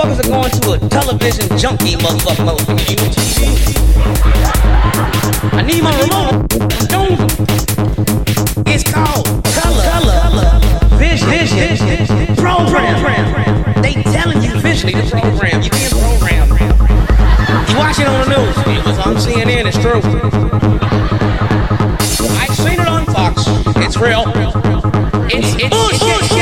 Motherfuckers are going to a television junkie motherfucker TV. I need my remote. Don't. It's called color, color, vision, vision, program. They telling you visually the program. You can't program. You watch it on the news. Was on CNN. It's true. I've seen it on Fox. It's real. It's it's bullshit.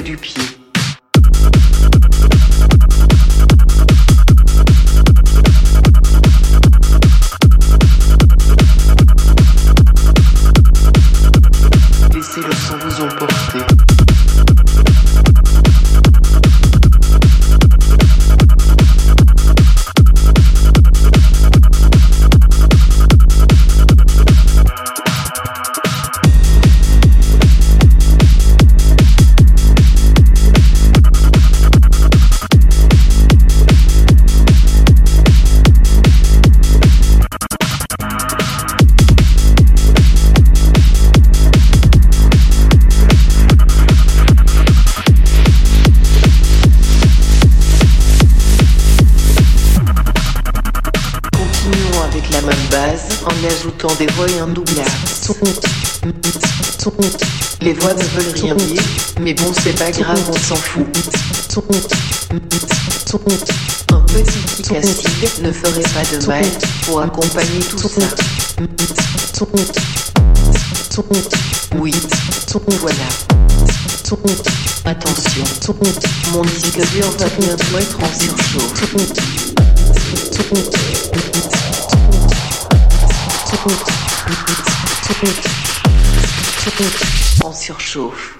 du pied. un doublard. Les voix ne veulent rien dire, mais bon c'est pas grave, on s'en fout. Un petit kick ne ferait pas de mal pour accompagner tout ça. Oui, voilà. Attention, mon disque dur va bientôt être en surchauffe. Ça compte. On surchauffe.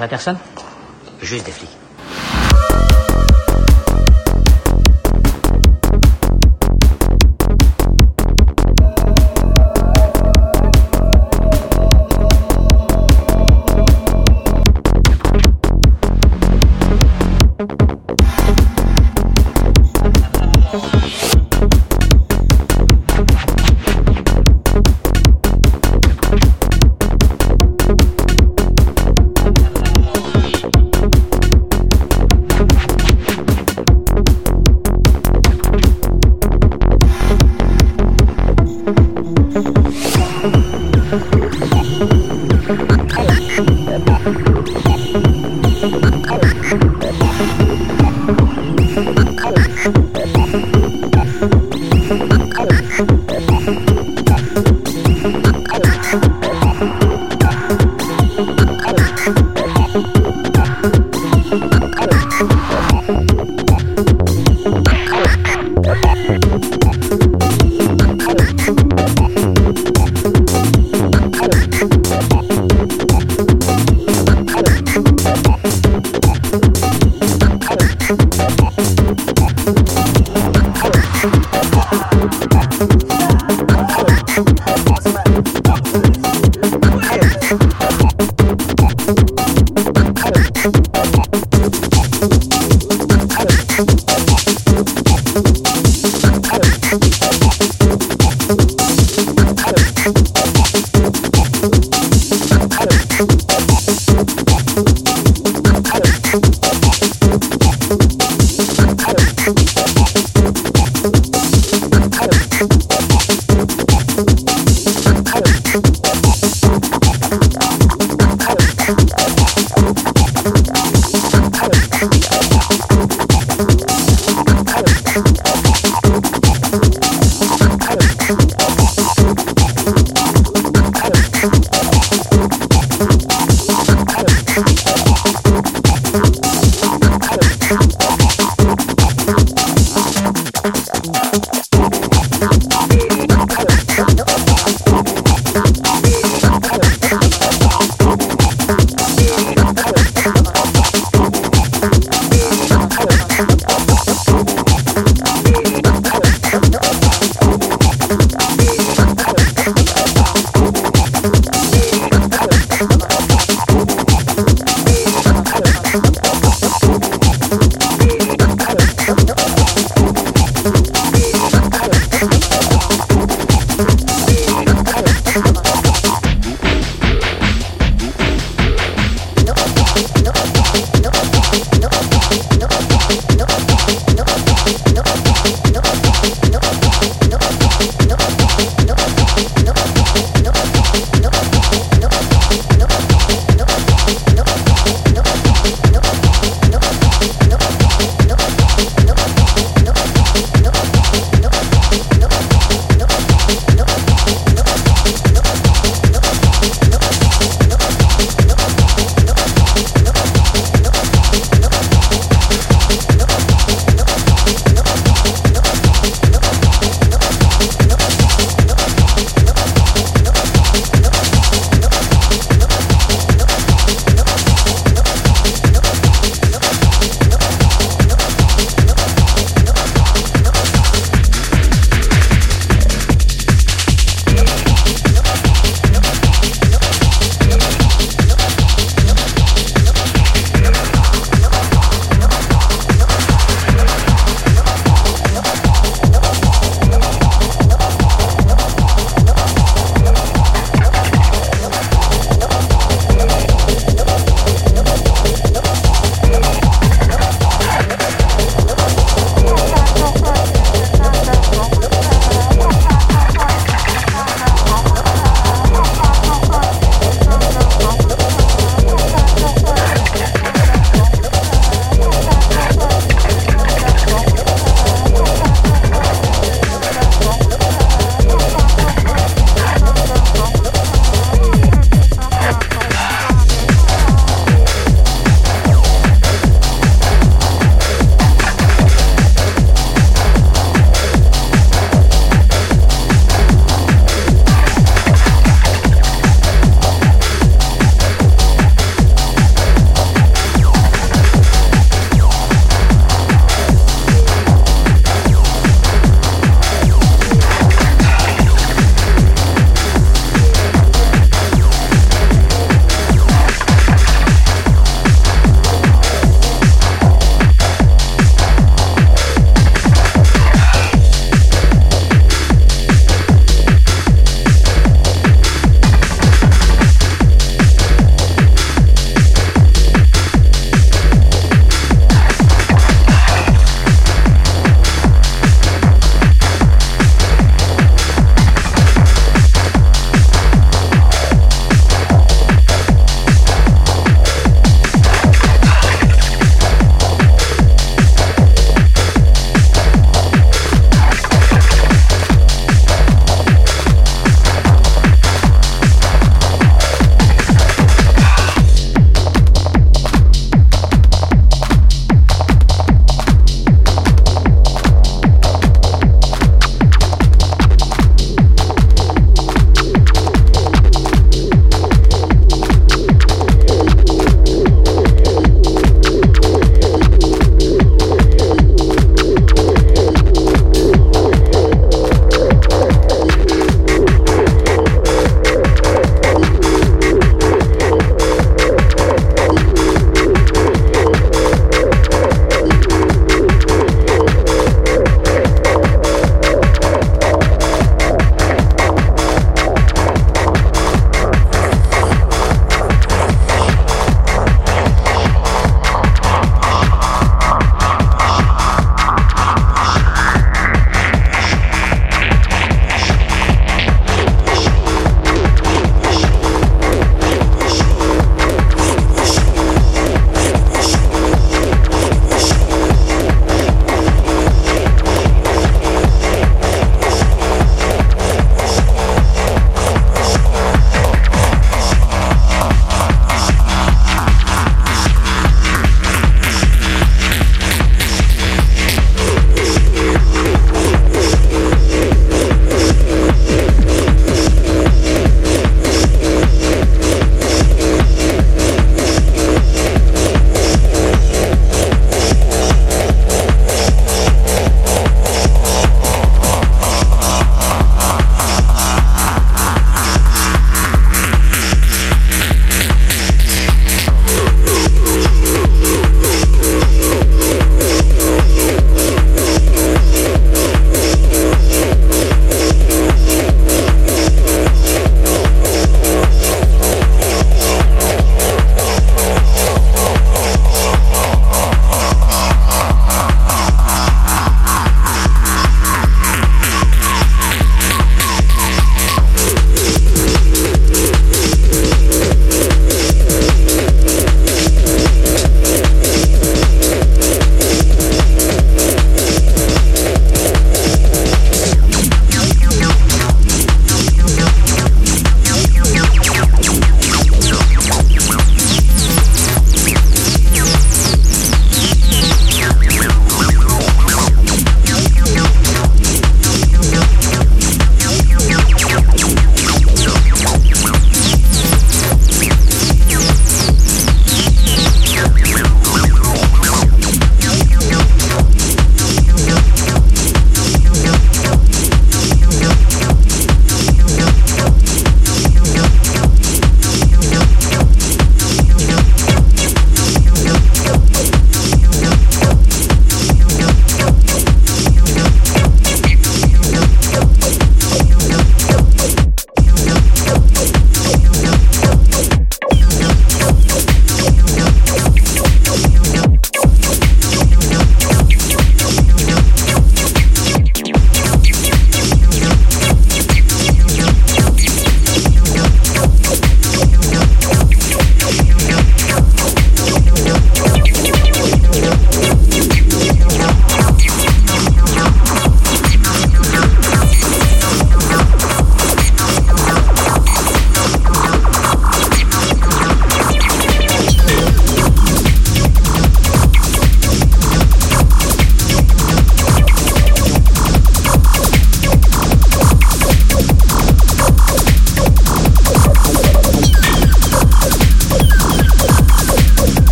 Pas des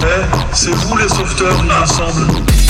Eh, c'est vous les sauveteurs, nous ensemble.